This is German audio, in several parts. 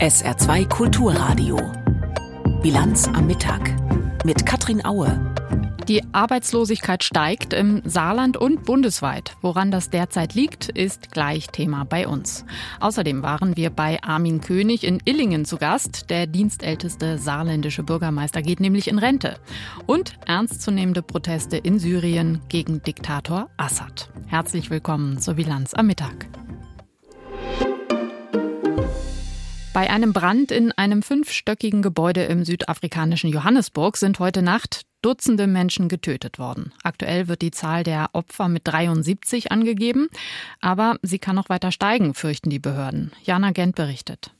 SR2 Kulturradio. Bilanz am Mittag mit Katrin Aue. Die Arbeitslosigkeit steigt im Saarland und bundesweit. Woran das derzeit liegt, ist gleich Thema bei uns. Außerdem waren wir bei Armin König in Illingen zu Gast. Der dienstälteste saarländische Bürgermeister geht nämlich in Rente. Und ernstzunehmende Proteste in Syrien gegen Diktator Assad. Herzlich willkommen zur Bilanz am Mittag. Bei einem Brand in einem fünfstöckigen Gebäude im südafrikanischen Johannesburg sind heute Nacht Dutzende Menschen getötet worden. Aktuell wird die Zahl der Opfer mit 73 angegeben, aber sie kann noch weiter steigen, fürchten die Behörden. Jana Gent berichtet.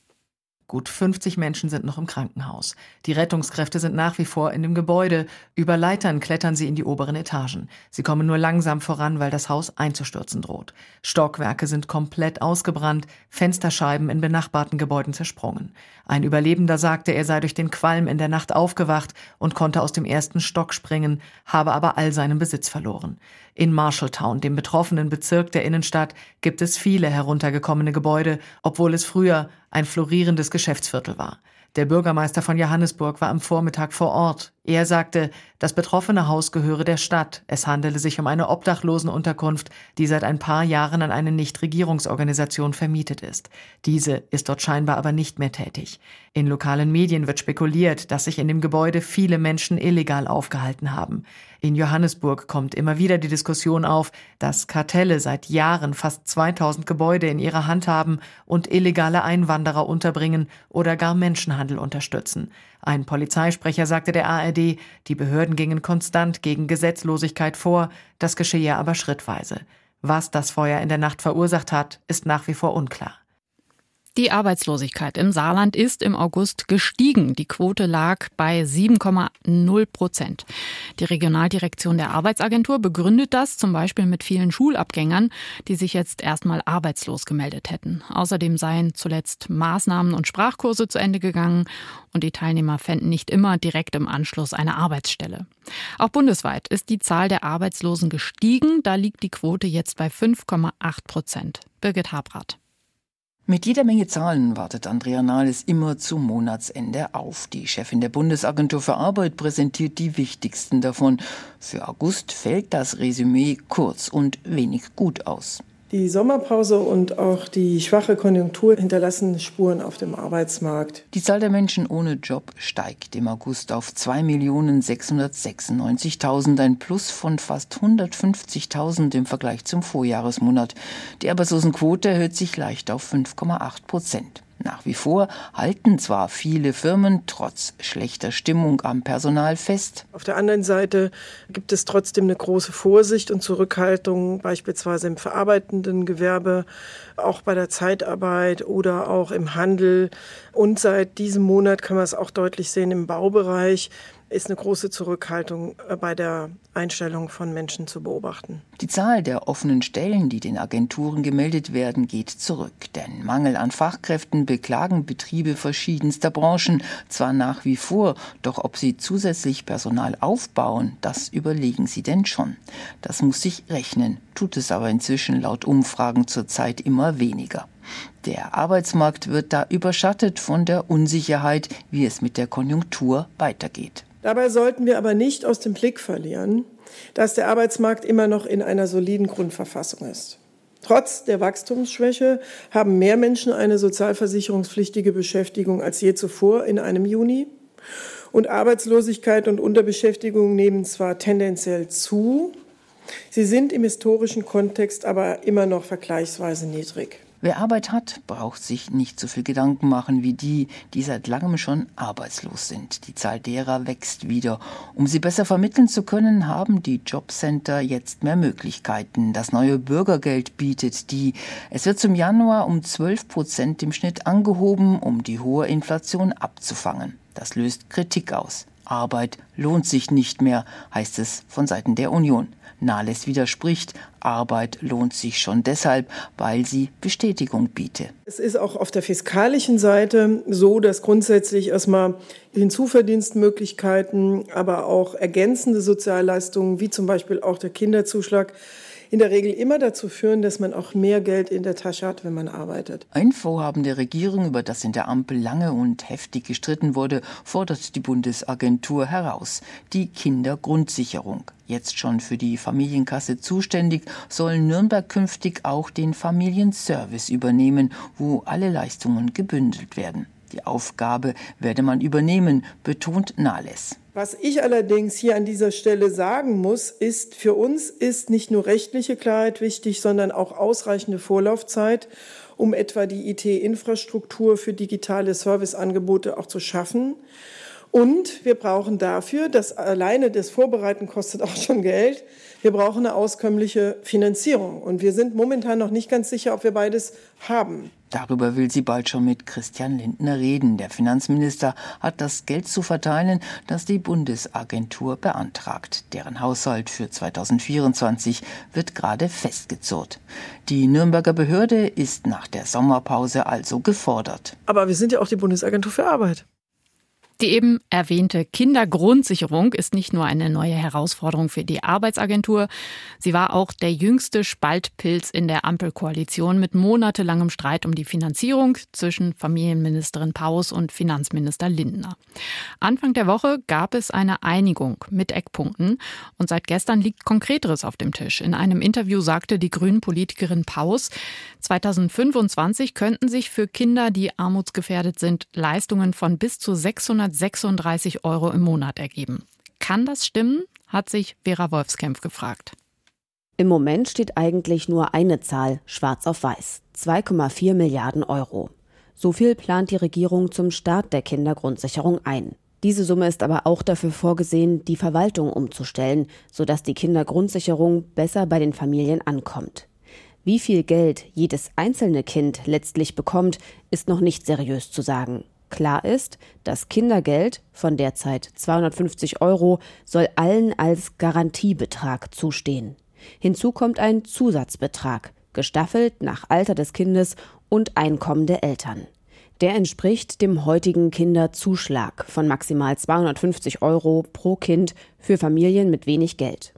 Gut 50 Menschen sind noch im Krankenhaus. Die Rettungskräfte sind nach wie vor in dem Gebäude. Über Leitern klettern sie in die oberen Etagen. Sie kommen nur langsam voran, weil das Haus einzustürzen droht. Stockwerke sind komplett ausgebrannt, Fensterscheiben in benachbarten Gebäuden zersprungen. Ein Überlebender sagte, er sei durch den Qualm in der Nacht aufgewacht und konnte aus dem ersten Stock springen, habe aber all seinen Besitz verloren. In Marshalltown, dem betroffenen Bezirk der Innenstadt, gibt es viele heruntergekommene Gebäude, obwohl es früher ein florierendes Geschäftsviertel war. Der Bürgermeister von Johannesburg war am Vormittag vor Ort. Er sagte, das betroffene Haus gehöre der Stadt. Es handele sich um eine Obdachlosenunterkunft, die seit ein paar Jahren an eine Nichtregierungsorganisation vermietet ist. Diese ist dort scheinbar aber nicht mehr tätig. In lokalen Medien wird spekuliert, dass sich in dem Gebäude viele Menschen illegal aufgehalten haben. In Johannesburg kommt immer wieder die Diskussion auf, dass Kartelle seit Jahren fast 2000 Gebäude in ihrer Hand haben und illegale Einwanderer unterbringen oder gar Menschenhandel unterstützen. Ein Polizeisprecher sagte der ARD, die Behörden gingen konstant gegen Gesetzlosigkeit vor, das geschehe aber schrittweise. Was das Feuer in der Nacht verursacht hat, ist nach wie vor unklar. Die Arbeitslosigkeit im Saarland ist im August gestiegen. Die Quote lag bei 7,0 Prozent. Die Regionaldirektion der Arbeitsagentur begründet das zum Beispiel mit vielen Schulabgängern, die sich jetzt erstmal arbeitslos gemeldet hätten. Außerdem seien zuletzt Maßnahmen und Sprachkurse zu Ende gegangen und die Teilnehmer fänden nicht immer direkt im Anschluss eine Arbeitsstelle. Auch bundesweit ist die Zahl der Arbeitslosen gestiegen. Da liegt die Quote jetzt bei 5,8 Prozent. Birgit Habrath. Mit jeder Menge Zahlen wartet Andrea Nahles immer zum Monatsende auf. Die Chefin der Bundesagentur für Arbeit präsentiert die wichtigsten davon. Für August fällt das Resümee kurz und wenig gut aus. Die Sommerpause und auch die schwache Konjunktur hinterlassen Spuren auf dem Arbeitsmarkt. Die Zahl der Menschen ohne Job steigt im August auf 2.696.000, ein Plus von fast 150.000 im Vergleich zum Vorjahresmonat. Die Arbeitslosenquote erhöht sich leicht auf 5,8 Prozent. Nach wie vor halten zwar viele Firmen trotz schlechter Stimmung am Personal fest. Auf der anderen Seite gibt es trotzdem eine große Vorsicht und Zurückhaltung, beispielsweise im verarbeitenden Gewerbe, auch bei der Zeitarbeit oder auch im Handel. Und seit diesem Monat kann man es auch deutlich sehen im Baubereich ist eine große Zurückhaltung äh, bei der Einstellung von Menschen zu beobachten. Die Zahl der offenen Stellen, die den Agenturen gemeldet werden, geht zurück. Denn Mangel an Fachkräften beklagen Betriebe verschiedenster Branchen zwar nach wie vor, doch ob sie zusätzlich Personal aufbauen, das überlegen sie denn schon. Das muss sich rechnen, tut es aber inzwischen laut Umfragen zurzeit immer weniger. Der Arbeitsmarkt wird da überschattet von der Unsicherheit, wie es mit der Konjunktur weitergeht. Dabei sollten wir aber nicht aus dem Blick verlieren, dass der Arbeitsmarkt immer noch in einer soliden Grundverfassung ist. Trotz der Wachstumsschwäche haben mehr Menschen eine sozialversicherungspflichtige Beschäftigung als je zuvor in einem Juni. Und Arbeitslosigkeit und Unterbeschäftigung nehmen zwar tendenziell zu, sie sind im historischen Kontext aber immer noch vergleichsweise niedrig. Wer Arbeit hat, braucht sich nicht so viel Gedanken machen wie die, die seit langem schon arbeitslos sind. Die Zahl derer wächst wieder. Um sie besser vermitteln zu können, haben die Jobcenter jetzt mehr Möglichkeiten. Das neue Bürgergeld bietet die. Es wird zum Januar um 12 Prozent im Schnitt angehoben, um die hohe Inflation abzufangen. Das löst Kritik aus. Arbeit lohnt sich nicht mehr, heißt es von Seiten der Union. Nahles widerspricht, Arbeit lohnt sich schon deshalb, weil sie Bestätigung biete. Es ist auch auf der fiskalischen Seite so, dass grundsätzlich erstmal Hinzuverdienstmöglichkeiten, aber auch ergänzende Sozialleistungen, wie zum Beispiel auch der Kinderzuschlag, in der Regel immer dazu führen, dass man auch mehr Geld in der Tasche hat, wenn man arbeitet. Ein Vorhaben der Regierung, über das in der Ampel lange und heftig gestritten wurde, fordert die Bundesagentur heraus. Die Kindergrundsicherung. Jetzt schon für die Familienkasse zuständig, soll Nürnberg künftig auch den Familienservice übernehmen, wo alle Leistungen gebündelt werden. Die Aufgabe werde man übernehmen, betont Nahles. Was ich allerdings hier an dieser Stelle sagen muss, ist, für uns ist nicht nur rechtliche Klarheit wichtig, sondern auch ausreichende Vorlaufzeit, um etwa die IT-Infrastruktur für digitale Serviceangebote auch zu schaffen. Und wir brauchen dafür, das alleine das Vorbereiten kostet auch schon Geld, wir brauchen eine auskömmliche Finanzierung. Und wir sind momentan noch nicht ganz sicher, ob wir beides haben. Darüber will sie bald schon mit Christian Lindner reden. Der Finanzminister hat das Geld zu verteilen, das die Bundesagentur beantragt. Deren Haushalt für 2024 wird gerade festgezurrt. Die Nürnberger Behörde ist nach der Sommerpause also gefordert. Aber wir sind ja auch die Bundesagentur für Arbeit. Die eben erwähnte Kindergrundsicherung ist nicht nur eine neue Herausforderung für die Arbeitsagentur, sie war auch der jüngste Spaltpilz in der Ampelkoalition mit monatelangem Streit um die Finanzierung zwischen Familienministerin Paus und Finanzminister Lindner. Anfang der Woche gab es eine Einigung mit Eckpunkten und seit gestern liegt Konkreteres auf dem Tisch. In einem Interview sagte die Grünen-Politikerin Paus, 2025 könnten sich für Kinder, die armutsgefährdet sind, Leistungen von bis zu 600 236 Euro im Monat ergeben. Kann das stimmen? hat sich Vera Wolfskämpf gefragt. Im Moment steht eigentlich nur eine Zahl, schwarz auf weiß. 2,4 Milliarden Euro. So viel plant die Regierung zum Start der Kindergrundsicherung ein. Diese Summe ist aber auch dafür vorgesehen, die Verwaltung umzustellen, sodass die Kindergrundsicherung besser bei den Familien ankommt. Wie viel Geld jedes einzelne Kind letztlich bekommt, ist noch nicht seriös zu sagen. Klar ist, das Kindergeld von derzeit 250 Euro soll allen als Garantiebetrag zustehen. Hinzu kommt ein Zusatzbetrag, gestaffelt nach Alter des Kindes und Einkommen der Eltern. Der entspricht dem heutigen Kinderzuschlag von maximal 250 Euro pro Kind für Familien mit wenig Geld.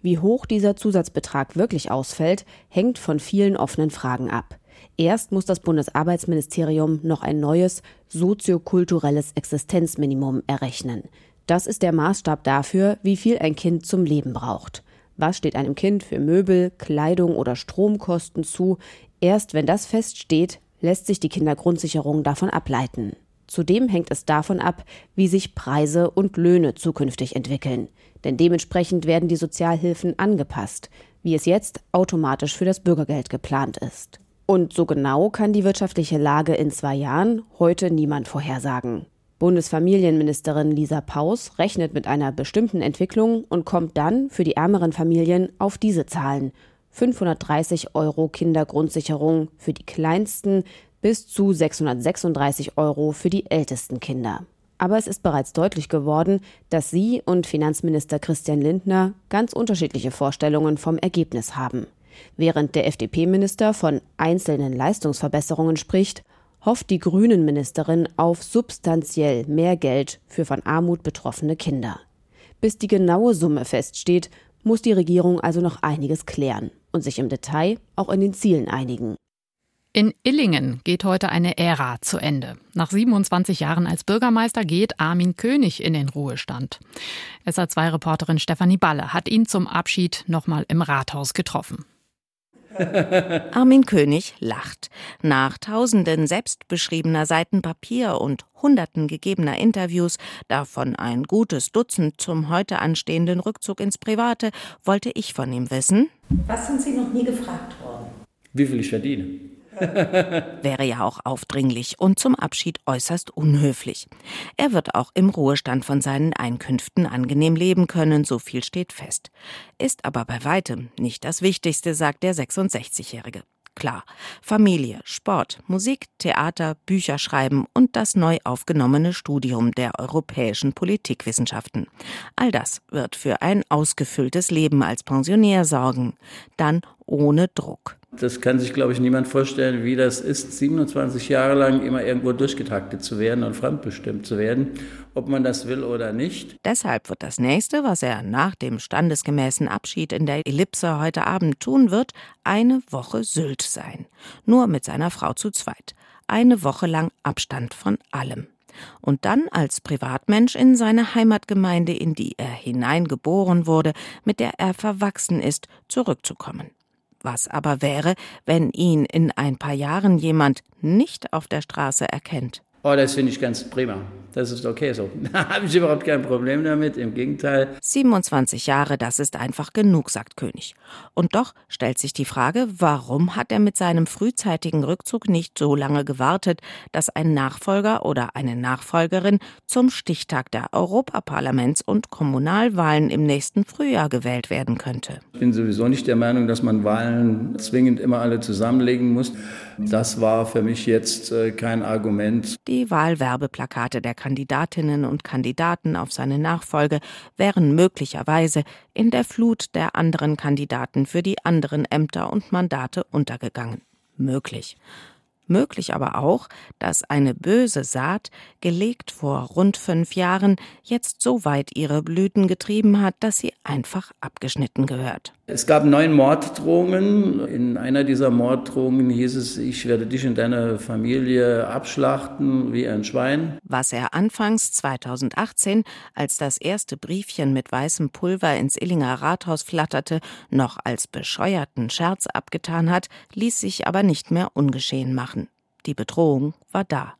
Wie hoch dieser Zusatzbetrag wirklich ausfällt, hängt von vielen offenen Fragen ab. Erst muss das Bundesarbeitsministerium noch ein neues soziokulturelles Existenzminimum errechnen. Das ist der Maßstab dafür, wie viel ein Kind zum Leben braucht. Was steht einem Kind für Möbel, Kleidung oder Stromkosten zu? Erst wenn das feststeht, lässt sich die Kindergrundsicherung davon ableiten. Zudem hängt es davon ab, wie sich Preise und Löhne zukünftig entwickeln. Denn dementsprechend werden die Sozialhilfen angepasst, wie es jetzt automatisch für das Bürgergeld geplant ist. Und so genau kann die wirtschaftliche Lage in zwei Jahren heute niemand vorhersagen. Bundesfamilienministerin Lisa Paus rechnet mit einer bestimmten Entwicklung und kommt dann für die ärmeren Familien auf diese Zahlen. 530 Euro Kindergrundsicherung für die kleinsten bis zu 636 Euro für die ältesten Kinder. Aber es ist bereits deutlich geworden, dass sie und Finanzminister Christian Lindner ganz unterschiedliche Vorstellungen vom Ergebnis haben. Während der FDP-Minister von einzelnen Leistungsverbesserungen spricht, hofft die Grünen-Ministerin auf substanziell mehr Geld für von Armut betroffene Kinder. Bis die genaue Summe feststeht, muss die Regierung also noch einiges klären und sich im Detail auch in den Zielen einigen. In Illingen geht heute eine Ära zu Ende. Nach 27 Jahren als Bürgermeister geht Armin König in den Ruhestand. SA2-Reporterin Stefanie Balle hat ihn zum Abschied nochmal im Rathaus getroffen. Armin König lacht. Nach tausenden selbstbeschriebener Seiten Papier und hunderten gegebener Interviews, davon ein gutes Dutzend zum heute anstehenden Rückzug ins Private, wollte ich von ihm wissen. Was sind Sie noch nie gefragt worden? Wie viel ich verdiene? Wäre ja auch aufdringlich und zum Abschied äußerst unhöflich. Er wird auch im Ruhestand von seinen Einkünften angenehm leben können, so viel steht fest. Ist aber bei weitem nicht das Wichtigste, sagt der 66-Jährige. Klar, Familie, Sport, Musik, Theater, Bücher schreiben und das neu aufgenommene Studium der europäischen Politikwissenschaften. All das wird für ein ausgefülltes Leben als Pensionär sorgen. Dann ohne Druck. Das kann sich, glaube ich, niemand vorstellen, wie das ist, 27 Jahre lang immer irgendwo durchgetaktet zu werden und fremdbestimmt zu werden, ob man das will oder nicht. Deshalb wird das nächste, was er nach dem standesgemäßen Abschied in der Ellipse heute Abend tun wird, eine Woche Sylt sein. Nur mit seiner Frau zu zweit. Eine Woche lang Abstand von allem und dann als Privatmensch in seine Heimatgemeinde, in die er hineingeboren wurde, mit der er verwachsen ist, zurückzukommen. Was aber wäre, wenn ihn in ein paar Jahren jemand nicht auf der Straße erkennt? Oh, das finde ich ganz prima. Das ist okay so. Da habe ich überhaupt kein Problem damit, im Gegenteil. 27 Jahre, das ist einfach genug, sagt König. Und doch stellt sich die Frage, warum hat er mit seinem frühzeitigen Rückzug nicht so lange gewartet, dass ein Nachfolger oder eine Nachfolgerin zum Stichtag der Europaparlaments- und Kommunalwahlen im nächsten Frühjahr gewählt werden könnte. Ich bin sowieso nicht der Meinung, dass man Wahlen zwingend immer alle zusammenlegen muss. Das war für mich jetzt äh, kein Argument. Die Wahlwerbeplakate der Kandidatinnen und Kandidaten auf seine Nachfolge wären möglicherweise in der Flut der anderen Kandidaten für die anderen Ämter und Mandate untergegangen. Möglich. Möglich aber auch, dass eine böse Saat, gelegt vor rund fünf Jahren, jetzt so weit ihre Blüten getrieben hat, dass sie einfach abgeschnitten gehört. Es gab neun Morddrohungen. In einer dieser Morddrohungen hieß es, ich werde dich und deine Familie abschlachten wie ein Schwein. Was er anfangs 2018, als das erste Briefchen mit weißem Pulver ins Illinger Rathaus flatterte, noch als bescheuerten Scherz abgetan hat, ließ sich aber nicht mehr ungeschehen machen. Die Bedrohung war da.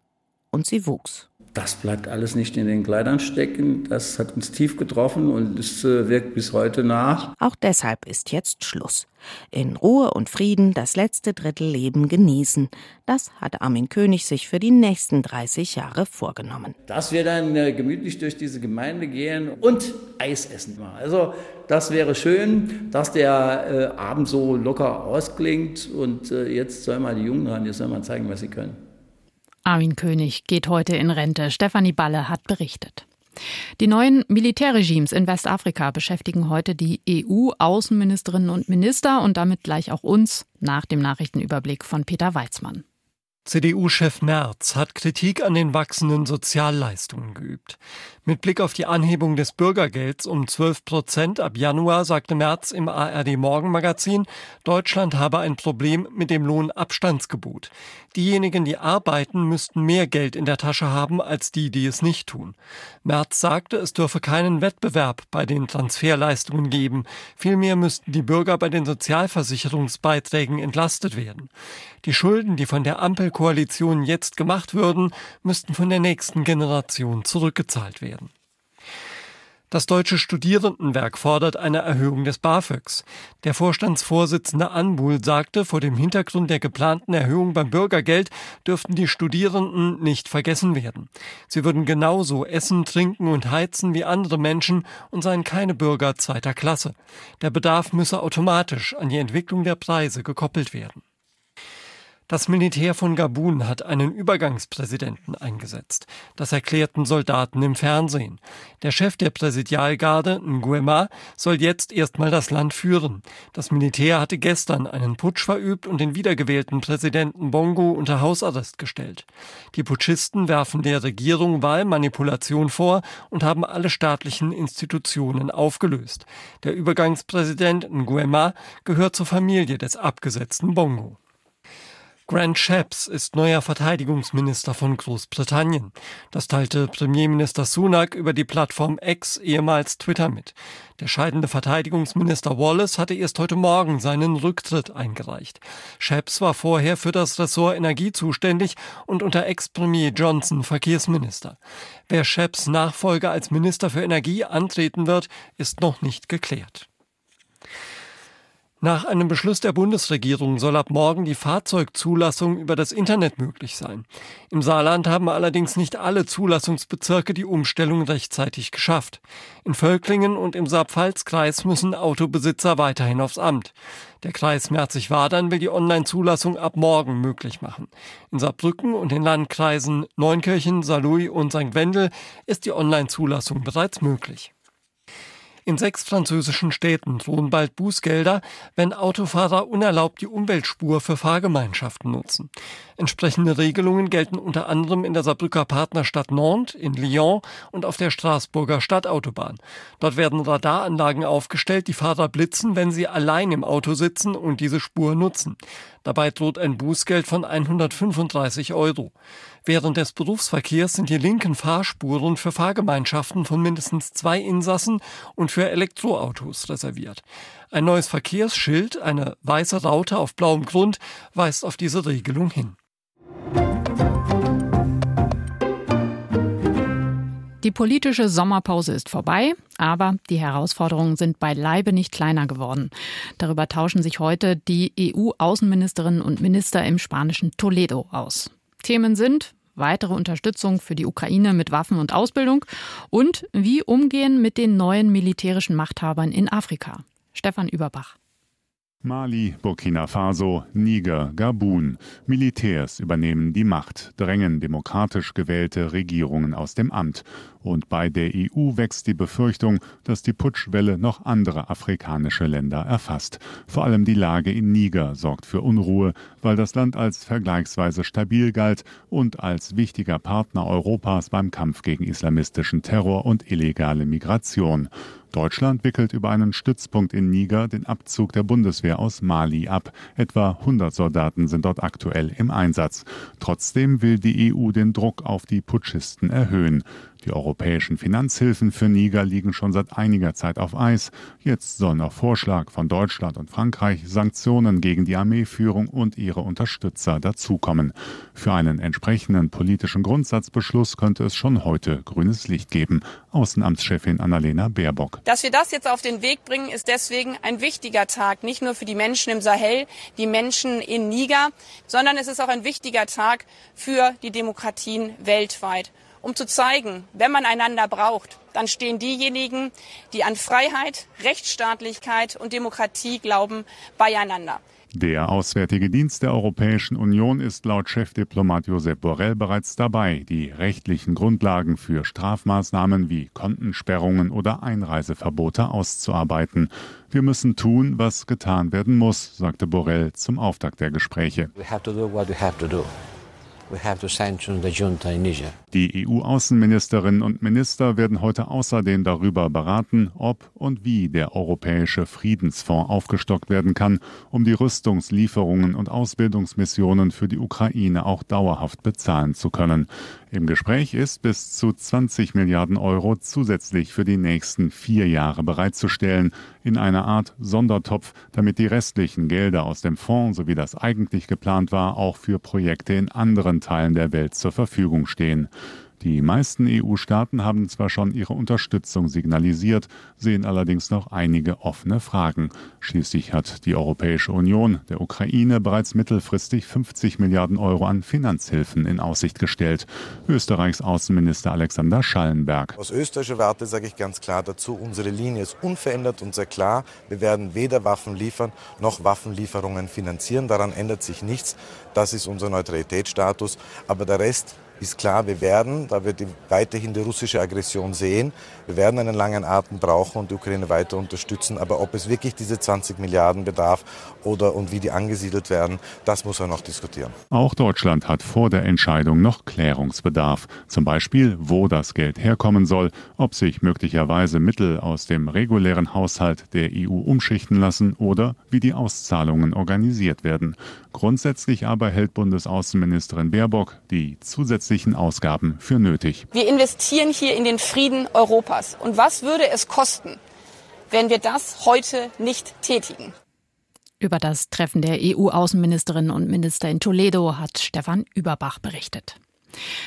Und sie wuchs. Das bleibt alles nicht in den Kleidern stecken. Das hat uns tief getroffen und es äh, wirkt bis heute nach. Auch deshalb ist jetzt Schluss. In Ruhe und Frieden das letzte Drittel Leben genießen. Das hat Armin König sich für die nächsten 30 Jahre vorgenommen. Dass wir dann äh, gemütlich durch diese Gemeinde gehen und Eis essen. Also das wäre schön, dass der äh, Abend so locker ausklingt. Und jetzt soll mal die Jungen ran, jetzt soll man zeigen, was sie können. Armin König geht heute in Rente. Stefanie Balle hat berichtet. Die neuen Militärregimes in Westafrika beschäftigen heute die EU-Außenministerinnen und Minister und damit gleich auch uns nach dem Nachrichtenüberblick von Peter Weizmann. CDU-Chef Merz hat Kritik an den wachsenden Sozialleistungen geübt. Mit Blick auf die Anhebung des Bürgergelds um 12 Prozent ab Januar sagte Merz im ARD Morgenmagazin, Deutschland habe ein Problem mit dem Lohnabstandsgebot. Diejenigen, die arbeiten, müssten mehr Geld in der Tasche haben als die, die es nicht tun. Merz sagte, es dürfe keinen Wettbewerb bei den Transferleistungen geben. Vielmehr müssten die Bürger bei den Sozialversicherungsbeiträgen entlastet werden. Die Schulden, die von der Ampelkoalition jetzt gemacht würden, müssten von der nächsten Generation zurückgezahlt werden. Das Deutsche Studierendenwerk fordert eine Erhöhung des BAföGs. Der Vorstandsvorsitzende Anbul sagte, vor dem Hintergrund der geplanten Erhöhung beim Bürgergeld dürften die Studierenden nicht vergessen werden. Sie würden genauso essen, trinken und heizen wie andere Menschen und seien keine Bürger zweiter Klasse. Der Bedarf müsse automatisch an die Entwicklung der Preise gekoppelt werden. Das Militär von Gabun hat einen Übergangspräsidenten eingesetzt. Das erklärten Soldaten im Fernsehen. Der Chef der Präsidialgarde, Nguema, soll jetzt erstmal das Land führen. Das Militär hatte gestern einen Putsch verübt und den wiedergewählten Präsidenten Bongo unter Hausarrest gestellt. Die Putschisten werfen der Regierung Wahlmanipulation vor und haben alle staatlichen Institutionen aufgelöst. Der Übergangspräsident Nguema gehört zur Familie des abgesetzten Bongo. Grant Shapps ist neuer Verteidigungsminister von Großbritannien. Das teilte Premierminister Sunak über die Plattform X, ehemals Twitter, mit. Der scheidende Verteidigungsminister Wallace hatte erst heute Morgen seinen Rücktritt eingereicht. Shapps war vorher für das Ressort Energie zuständig und unter Ex-Premier Johnson Verkehrsminister. Wer Shapps Nachfolger als Minister für Energie antreten wird, ist noch nicht geklärt. Nach einem Beschluss der Bundesregierung soll ab morgen die Fahrzeugzulassung über das Internet möglich sein. Im Saarland haben allerdings nicht alle Zulassungsbezirke die Umstellung rechtzeitig geschafft. In Völklingen und im Saarpfalz-Kreis müssen Autobesitzer weiterhin aufs Amt. Der Kreis Merzig-Wadern will die Online-Zulassung ab morgen möglich machen. In Saarbrücken und den Landkreisen Neunkirchen, Saarlouis und St. Wendel ist die Online-Zulassung bereits möglich. In sechs französischen Städten drohen bald Bußgelder, wenn Autofahrer unerlaubt die Umweltspur für Fahrgemeinschaften nutzen. Entsprechende Regelungen gelten unter anderem in der Saarbrücker Partnerstadt Nantes, in Lyon und auf der Straßburger Stadtautobahn. Dort werden Radaranlagen aufgestellt, die Fahrer blitzen, wenn sie allein im Auto sitzen und diese Spur nutzen. Dabei droht ein Bußgeld von 135 Euro. Während des Berufsverkehrs sind die linken Fahrspuren für Fahrgemeinschaften von mindestens zwei Insassen und für Elektroautos reserviert. Ein neues Verkehrsschild, eine weiße Raute auf blauem Grund, weist auf diese Regelung hin. Die politische Sommerpause ist vorbei, aber die Herausforderungen sind beileibe nicht kleiner geworden. Darüber tauschen sich heute die EU-Außenministerinnen und Minister im spanischen Toledo aus. Themen sind weitere Unterstützung für die Ukraine mit Waffen und Ausbildung und wie umgehen mit den neuen militärischen Machthabern in Afrika. Stefan Überbach. Mali, Burkina Faso, Niger, Gabun. Militärs übernehmen die Macht, drängen demokratisch gewählte Regierungen aus dem Amt. Und bei der EU wächst die Befürchtung, dass die Putschwelle noch andere afrikanische Länder erfasst. Vor allem die Lage in Niger sorgt für Unruhe, weil das Land als vergleichsweise stabil galt und als wichtiger Partner Europas beim Kampf gegen islamistischen Terror und illegale Migration. Deutschland wickelt über einen Stützpunkt in Niger den Abzug der Bundeswehr aus Mali ab. Etwa 100 Soldaten sind dort aktuell im Einsatz. Trotzdem will die EU den Druck auf die Putschisten erhöhen. Die europäischen Finanzhilfen für Niger liegen schon seit einiger Zeit auf Eis. Jetzt sollen auf Vorschlag von Deutschland und Frankreich Sanktionen gegen die Armeeführung und ihre Unterstützer dazukommen. Für einen entsprechenden politischen Grundsatzbeschluss könnte es schon heute grünes Licht geben. Außenamtschefin Annalena Baerbock. Dass wir das jetzt auf den Weg bringen, ist deswegen ein wichtiger Tag, nicht nur für die Menschen im Sahel, die Menschen in Niger, sondern es ist auch ein wichtiger Tag für die Demokratien weltweit um zu zeigen, wenn man einander braucht, dann stehen diejenigen, die an Freiheit, Rechtsstaatlichkeit und Demokratie glauben, beieinander. Der Auswärtige Dienst der Europäischen Union ist laut Chefdiplomat Josep Borrell bereits dabei, die rechtlichen Grundlagen für Strafmaßnahmen wie Kontensperrungen oder Einreiseverbote auszuarbeiten. Wir müssen tun, was getan werden muss, sagte Borrell zum Auftakt der Gespräche. We have to do what we have to do. Die EU-Außenministerinnen und Minister werden heute außerdem darüber beraten, ob und wie der Europäische Friedensfonds aufgestockt werden kann, um die Rüstungslieferungen und Ausbildungsmissionen für die Ukraine auch dauerhaft bezahlen zu können. Im Gespräch ist bis zu 20 Milliarden Euro zusätzlich für die nächsten vier Jahre bereitzustellen, in einer Art Sondertopf, damit die restlichen Gelder aus dem Fonds, so wie das eigentlich geplant war, auch für Projekte in anderen Teilen der Welt zur Verfügung stehen. Die meisten EU-Staaten haben zwar schon ihre Unterstützung signalisiert, sehen allerdings noch einige offene Fragen. Schließlich hat die Europäische Union der Ukraine bereits mittelfristig 50 Milliarden Euro an Finanzhilfen in Aussicht gestellt. Österreichs Außenminister Alexander Schallenberg. Aus österreichischer Warte sage ich ganz klar dazu, unsere Linie ist unverändert und sehr klar. Wir werden weder Waffen liefern noch Waffenlieferungen finanzieren. Daran ändert sich nichts. Das ist unser Neutralitätsstatus. Aber der Rest ist klar, wir werden, da wir die, weiterhin die russische Aggression sehen, wir werden einen langen Atem brauchen und die Ukraine weiter unterstützen. Aber ob es wirklich diese 20 Milliarden bedarf oder und wie die angesiedelt werden, das muss er noch diskutieren. Auch Deutschland hat vor der Entscheidung noch Klärungsbedarf. Zum Beispiel, wo das Geld herkommen soll, ob sich möglicherweise Mittel aus dem regulären Haushalt der EU umschichten lassen oder wie die Auszahlungen organisiert werden. Grundsätzlich aber hält Bundesaußenministerin Baerbock die zusätzlichen Ausgaben für nötig. Wir investieren hier in den Frieden Europas. Und was würde es kosten, wenn wir das heute nicht tätigen? Über das Treffen der EU-Außenministerinnen und Minister in Toledo hat Stefan Überbach berichtet.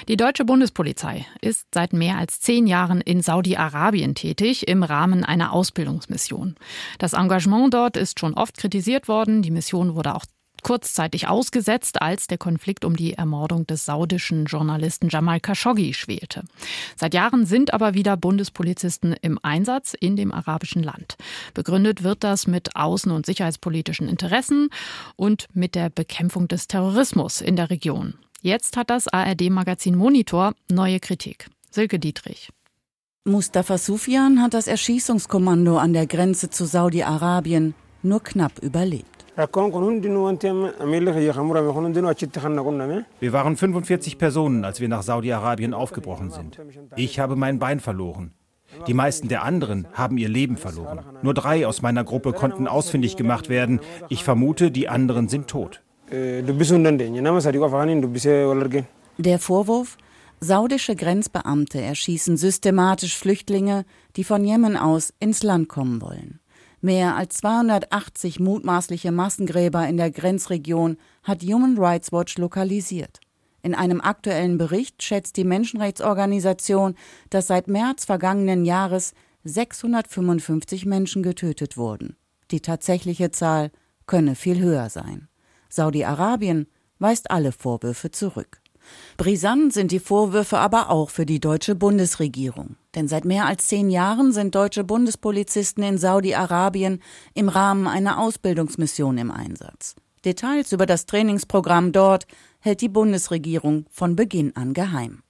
Die deutsche Bundespolizei ist seit mehr als zehn Jahren in Saudi-Arabien tätig im Rahmen einer Ausbildungsmission. Das Engagement dort ist schon oft kritisiert worden. Die Mission wurde auch kurzzeitig ausgesetzt, als der Konflikt um die Ermordung des saudischen Journalisten Jamal Khashoggi schwelte. Seit Jahren sind aber wieder Bundespolizisten im Einsatz in dem arabischen Land. Begründet wird das mit außen- und sicherheitspolitischen Interessen und mit der Bekämpfung des Terrorismus in der Region. Jetzt hat das ARD-Magazin Monitor neue Kritik. Silke Dietrich. Mustafa Sufjan hat das Erschießungskommando an der Grenze zu Saudi-Arabien nur knapp überlebt. Wir waren 45 Personen, als wir nach Saudi-Arabien aufgebrochen sind. Ich habe mein Bein verloren. Die meisten der anderen haben ihr Leben verloren. Nur drei aus meiner Gruppe konnten ausfindig gemacht werden. Ich vermute, die anderen sind tot. Der Vorwurf? Saudische Grenzbeamte erschießen systematisch Flüchtlinge, die von Jemen aus ins Land kommen wollen. Mehr als 280 mutmaßliche Massengräber in der Grenzregion hat Human Rights Watch lokalisiert. In einem aktuellen Bericht schätzt die Menschenrechtsorganisation, dass seit März vergangenen Jahres 655 Menschen getötet wurden. Die tatsächliche Zahl könne viel höher sein. Saudi-Arabien weist alle Vorwürfe zurück. Brisant sind die Vorwürfe aber auch für die deutsche Bundesregierung. Denn seit mehr als zehn Jahren sind deutsche Bundespolizisten in Saudi-Arabien im Rahmen einer Ausbildungsmission im Einsatz. Details über das Trainingsprogramm dort hält die Bundesregierung von Beginn an geheim.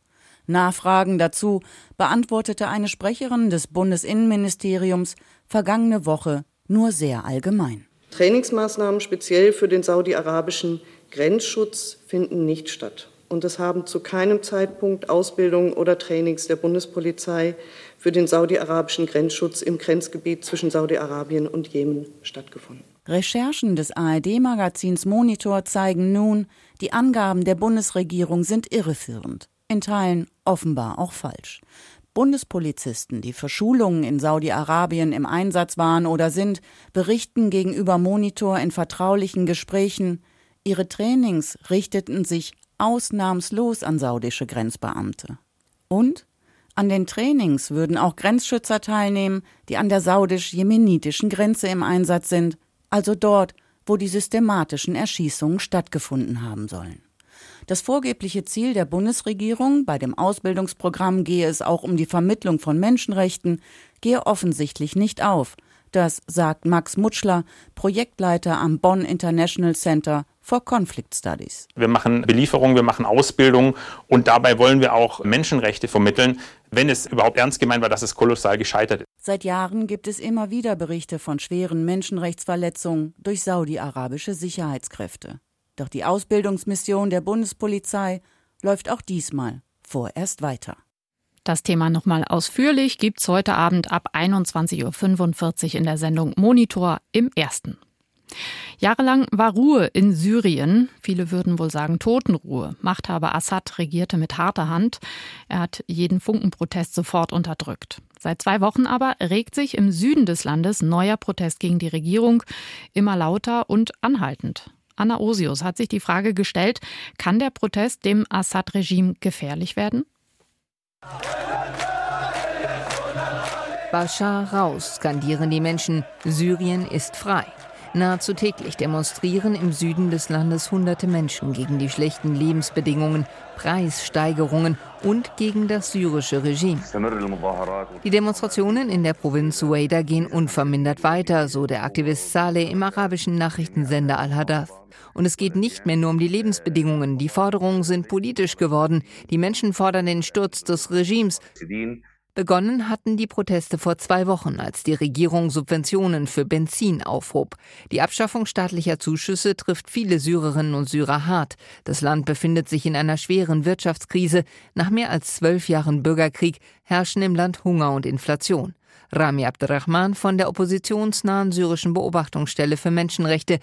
Nachfragen dazu beantwortete eine Sprecherin des Bundesinnenministeriums vergangene Woche nur sehr allgemein. Trainingsmaßnahmen speziell für den saudi-arabischen Grenzschutz finden nicht statt und es haben zu keinem Zeitpunkt Ausbildungen oder Trainings der Bundespolizei für den saudi-arabischen Grenzschutz im Grenzgebiet zwischen Saudi-Arabien und Jemen stattgefunden. Recherchen des ARD-Magazins Monitor zeigen nun, die Angaben der Bundesregierung sind irreführend, in Teilen offenbar auch falsch. Bundespolizisten, die für Schulungen in Saudi-Arabien im Einsatz waren oder sind, berichten gegenüber Monitor in vertraulichen Gesprächen, ihre Trainings richteten sich ausnahmslos an saudische Grenzbeamte. Und an den Trainings würden auch Grenzschützer teilnehmen, die an der saudisch-jemenitischen Grenze im Einsatz sind, also dort, wo die systematischen Erschießungen stattgefunden haben sollen. Das vorgebliche Ziel der Bundesregierung, bei dem Ausbildungsprogramm gehe es auch um die Vermittlung von Menschenrechten, gehe offensichtlich nicht auf. Das sagt Max Mutschler, Projektleiter am Bonn International Center for Conflict Studies. Wir machen Belieferung, wir machen Ausbildung und dabei wollen wir auch Menschenrechte vermitteln. Wenn es überhaupt ernst gemeint war, dass es kolossal gescheitert ist. Seit Jahren gibt es immer wieder Berichte von schweren Menschenrechtsverletzungen durch saudi-arabische Sicherheitskräfte. Doch die Ausbildungsmission der Bundespolizei läuft auch diesmal vorerst weiter. Das Thema nochmal ausführlich gibt's heute Abend ab 21.45 Uhr in der Sendung Monitor im Ersten. Jahrelang war Ruhe in Syrien. Viele würden wohl sagen Totenruhe. Machthaber Assad regierte mit harter Hand. Er hat jeden Funkenprotest sofort unterdrückt. Seit zwei Wochen aber regt sich im Süden des Landes neuer Protest gegen die Regierung, immer lauter und anhaltend. Anna Osius hat sich die Frage gestellt, kann der Protest dem Assad-Regime gefährlich werden? Bashar raus, skandieren die Menschen. Syrien ist frei. Nahezu täglich demonstrieren im Süden des Landes hunderte Menschen gegen die schlechten Lebensbedingungen, Preissteigerungen und gegen das syrische Regime. Die Demonstrationen in der Provinz Sueda gehen unvermindert weiter, so der Aktivist Saleh im arabischen Nachrichtensender Al-Hadath. Und es geht nicht mehr nur um die Lebensbedingungen. Die Forderungen sind politisch geworden. Die Menschen fordern den Sturz des Regimes. Begonnen hatten die Proteste vor zwei Wochen, als die Regierung Subventionen für Benzin aufhob. Die Abschaffung staatlicher Zuschüsse trifft viele Syrerinnen und Syrer hart. Das Land befindet sich in einer schweren Wirtschaftskrise. Nach mehr als zwölf Jahren Bürgerkrieg herrschen im Land Hunger und Inflation. Rami Abdurrahman von der oppositionsnahen syrischen Beobachtungsstelle für Menschenrechte.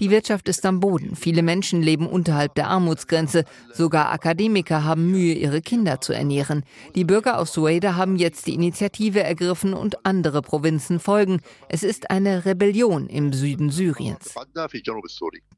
Die Wirtschaft ist am Boden. Viele Menschen leben unterhalb der Armutsgrenze. Sogar Akademiker haben Mühe, ihre Kinder zu ernähren. Die Bürger aus Sueda haben jetzt die Initiative ergriffen und andere Provinzen folgen. Es ist eine Rebellion im Süden Syriens.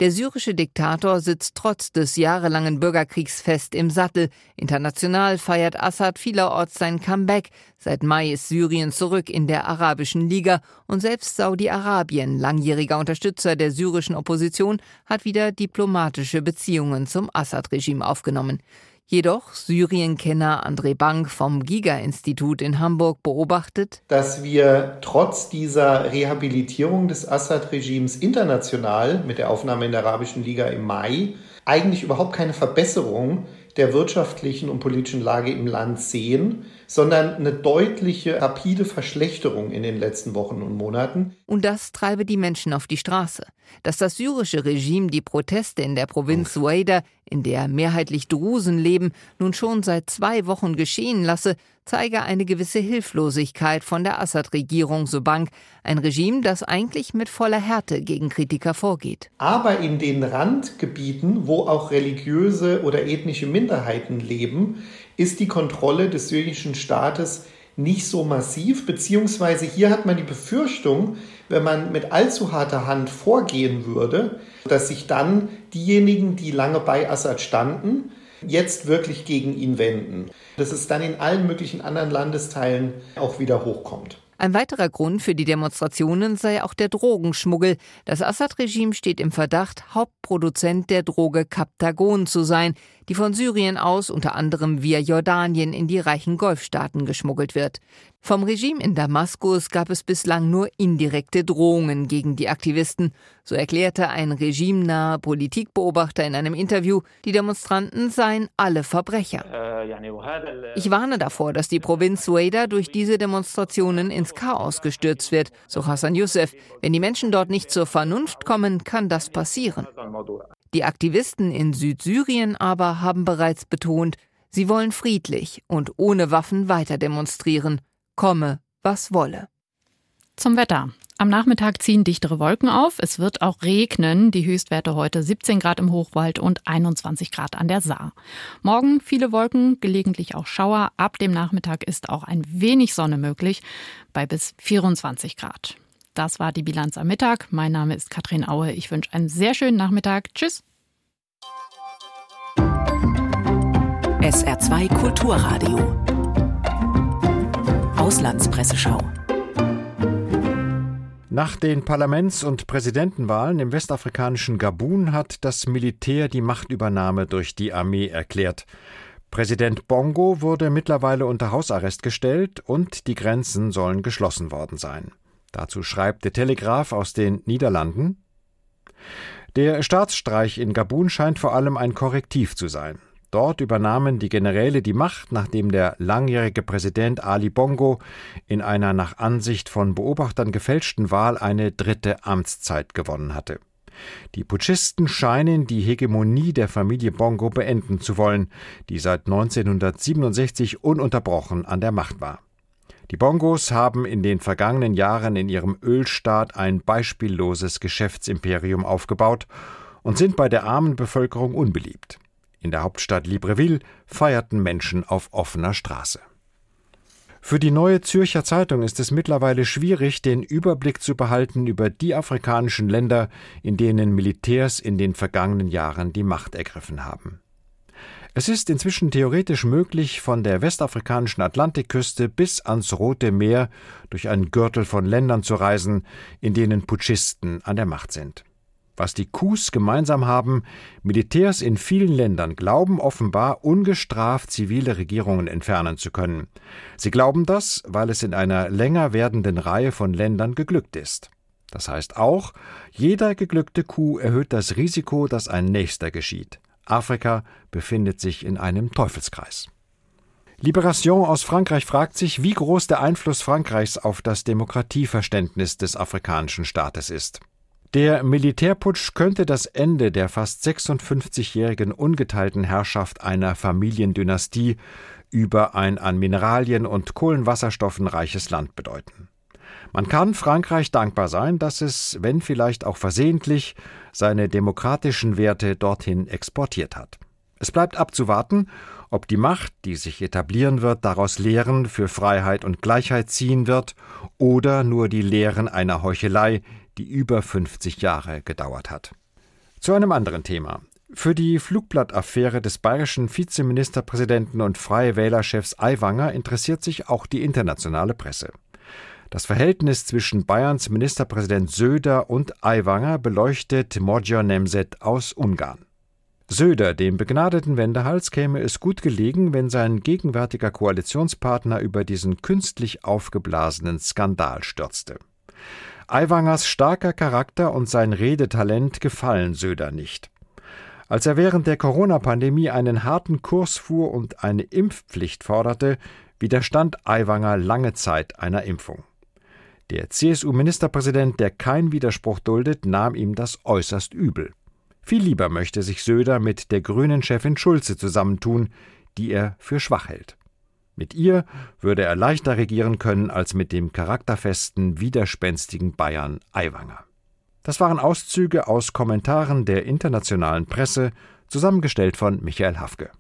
Der syrische Diktator sitzt trotz des jahrelangen Bürgerkriegs fest im Sattel. International feiert Assad vielerorts sein Comeback. Seit Mai ist Syrien zurück in der Arabischen Liga und selbst Saudi-Arabien, langjähriger Unterstützer der syrischen Opposition, hat wieder diplomatische Beziehungen zum Assad-Regime aufgenommen. Jedoch Syrienkenner André Bank vom Giga-Institut in Hamburg beobachtet, dass wir trotz dieser Rehabilitierung des Assad-Regimes international mit der Aufnahme in der Arabischen Liga im Mai eigentlich überhaupt keine Verbesserung der wirtschaftlichen und politischen Lage im Land sehen, sondern eine deutliche, rapide Verschlechterung in den letzten Wochen und Monaten. Und das treibe die Menschen auf die Straße. Dass das syrische Regime die Proteste in der Provinz Suaida, in der mehrheitlich Drusen leben, nun schon seit zwei Wochen geschehen lasse, zeige eine gewisse Hilflosigkeit von der Assad-Regierung, so Bank, ein Regime, das eigentlich mit voller Härte gegen Kritiker vorgeht. Aber in den Randgebieten, wo auch religiöse oder ethnische Minderheiten leben, ist die Kontrolle des syrischen Staates nicht so massiv, beziehungsweise hier hat man die Befürchtung, wenn man mit allzu harter Hand vorgehen würde, dass sich dann diejenigen, die lange bei Assad standen, jetzt wirklich gegen ihn wenden. Dass es dann in allen möglichen anderen Landesteilen auch wieder hochkommt. Ein weiterer Grund für die Demonstrationen sei auch der Drogenschmuggel. Das Assad-Regime steht im Verdacht, Hauptproduzent der Droge Kaptagon zu sein, die von Syrien aus unter anderem via Jordanien in die reichen Golfstaaten geschmuggelt wird. Vom Regime in Damaskus gab es bislang nur indirekte Drohungen gegen die Aktivisten. So erklärte ein regimenaher Politikbeobachter in einem Interview, die Demonstranten seien alle Verbrecher. Ich warne davor, dass die Provinz Sueda durch diese Demonstrationen ins Chaos gestürzt wird, so Hassan Youssef. Wenn die Menschen dort nicht zur Vernunft kommen, kann das passieren. Die Aktivisten in Südsyrien aber haben bereits betont, sie wollen friedlich und ohne Waffen weiter demonstrieren komme, was wolle. Zum Wetter. Am Nachmittag ziehen dichtere Wolken auf. Es wird auch regnen. Die Höchstwerte heute 17 Grad im Hochwald und 21 Grad an der Saar. Morgen viele Wolken, gelegentlich auch Schauer. Ab dem Nachmittag ist auch ein wenig Sonne möglich, bei bis 24 Grad. Das war die Bilanz am Mittag. Mein Name ist Katrin Aue. Ich wünsche einen sehr schönen Nachmittag. Tschüss. SR2 Kulturradio Auslandspresseschau. Nach den Parlaments- und Präsidentenwahlen im westafrikanischen Gabun hat das Militär die Machtübernahme durch die Armee erklärt. Präsident Bongo wurde mittlerweile unter Hausarrest gestellt und die Grenzen sollen geschlossen worden sein. Dazu schreibt der Telegraph aus den Niederlanden. Der Staatsstreich in Gabun scheint vor allem ein Korrektiv zu sein. Dort übernahmen die Generäle die Macht, nachdem der langjährige Präsident Ali Bongo in einer nach Ansicht von Beobachtern gefälschten Wahl eine dritte Amtszeit gewonnen hatte. Die Putschisten scheinen die Hegemonie der Familie Bongo beenden zu wollen, die seit 1967 ununterbrochen an der Macht war. Die Bongos haben in den vergangenen Jahren in ihrem Ölstaat ein beispielloses Geschäftsimperium aufgebaut und sind bei der armen Bevölkerung unbeliebt. In der Hauptstadt Libreville feierten Menschen auf offener Straße. Für die neue Zürcher Zeitung ist es mittlerweile schwierig, den Überblick zu behalten über die afrikanischen Länder, in denen Militärs in den vergangenen Jahren die Macht ergriffen haben. Es ist inzwischen theoretisch möglich, von der westafrikanischen Atlantikküste bis ans Rote Meer durch einen Gürtel von Ländern zu reisen, in denen Putschisten an der Macht sind. Was die Coups gemeinsam haben, Militärs in vielen Ländern glauben offenbar ungestraft zivile Regierungen entfernen zu können. Sie glauben das, weil es in einer länger werdenden Reihe von Ländern geglückt ist. Das heißt auch, jeder geglückte Coup erhöht das Risiko, dass ein nächster geschieht. Afrika befindet sich in einem Teufelskreis. Liberation aus Frankreich fragt sich, wie groß der Einfluss Frankreichs auf das Demokratieverständnis des afrikanischen Staates ist. Der Militärputsch könnte das Ende der fast 56-jährigen ungeteilten Herrschaft einer Familiendynastie über ein an Mineralien und Kohlenwasserstoffen reiches Land bedeuten. Man kann Frankreich dankbar sein, dass es, wenn vielleicht auch versehentlich, seine demokratischen Werte dorthin exportiert hat. Es bleibt abzuwarten, ob die Macht, die sich etablieren wird, daraus Lehren für Freiheit und Gleichheit ziehen wird oder nur die Lehren einer Heuchelei, die über 50 Jahre gedauert hat. Zu einem anderen Thema. Für die Flugblattaffäre des bayerischen Vizeministerpräsidenten und Freie Wählerchefs Aiwanger interessiert sich auch die internationale Presse. Das Verhältnis zwischen Bayerns Ministerpräsident Söder und Aiwanger beleuchtet Modja Nemzet aus Ungarn. Söder, dem begnadeten Wendehals, käme es gut gelegen, wenn sein gegenwärtiger Koalitionspartner über diesen künstlich aufgeblasenen Skandal stürzte. Aiwangers starker Charakter und sein Redetalent gefallen Söder nicht. Als er während der Corona-Pandemie einen harten Kurs fuhr und eine Impfpflicht forderte, widerstand Aiwanger lange Zeit einer Impfung. Der CSU-Ministerpräsident, der keinen Widerspruch duldet, nahm ihm das äußerst übel. Viel lieber möchte sich Söder mit der grünen Chefin Schulze zusammentun, die er für schwach hält. Mit ihr würde er leichter regieren können als mit dem charakterfesten, widerspenstigen Bayern Aiwanger. Das waren Auszüge aus Kommentaren der internationalen Presse, zusammengestellt von Michael Hafke.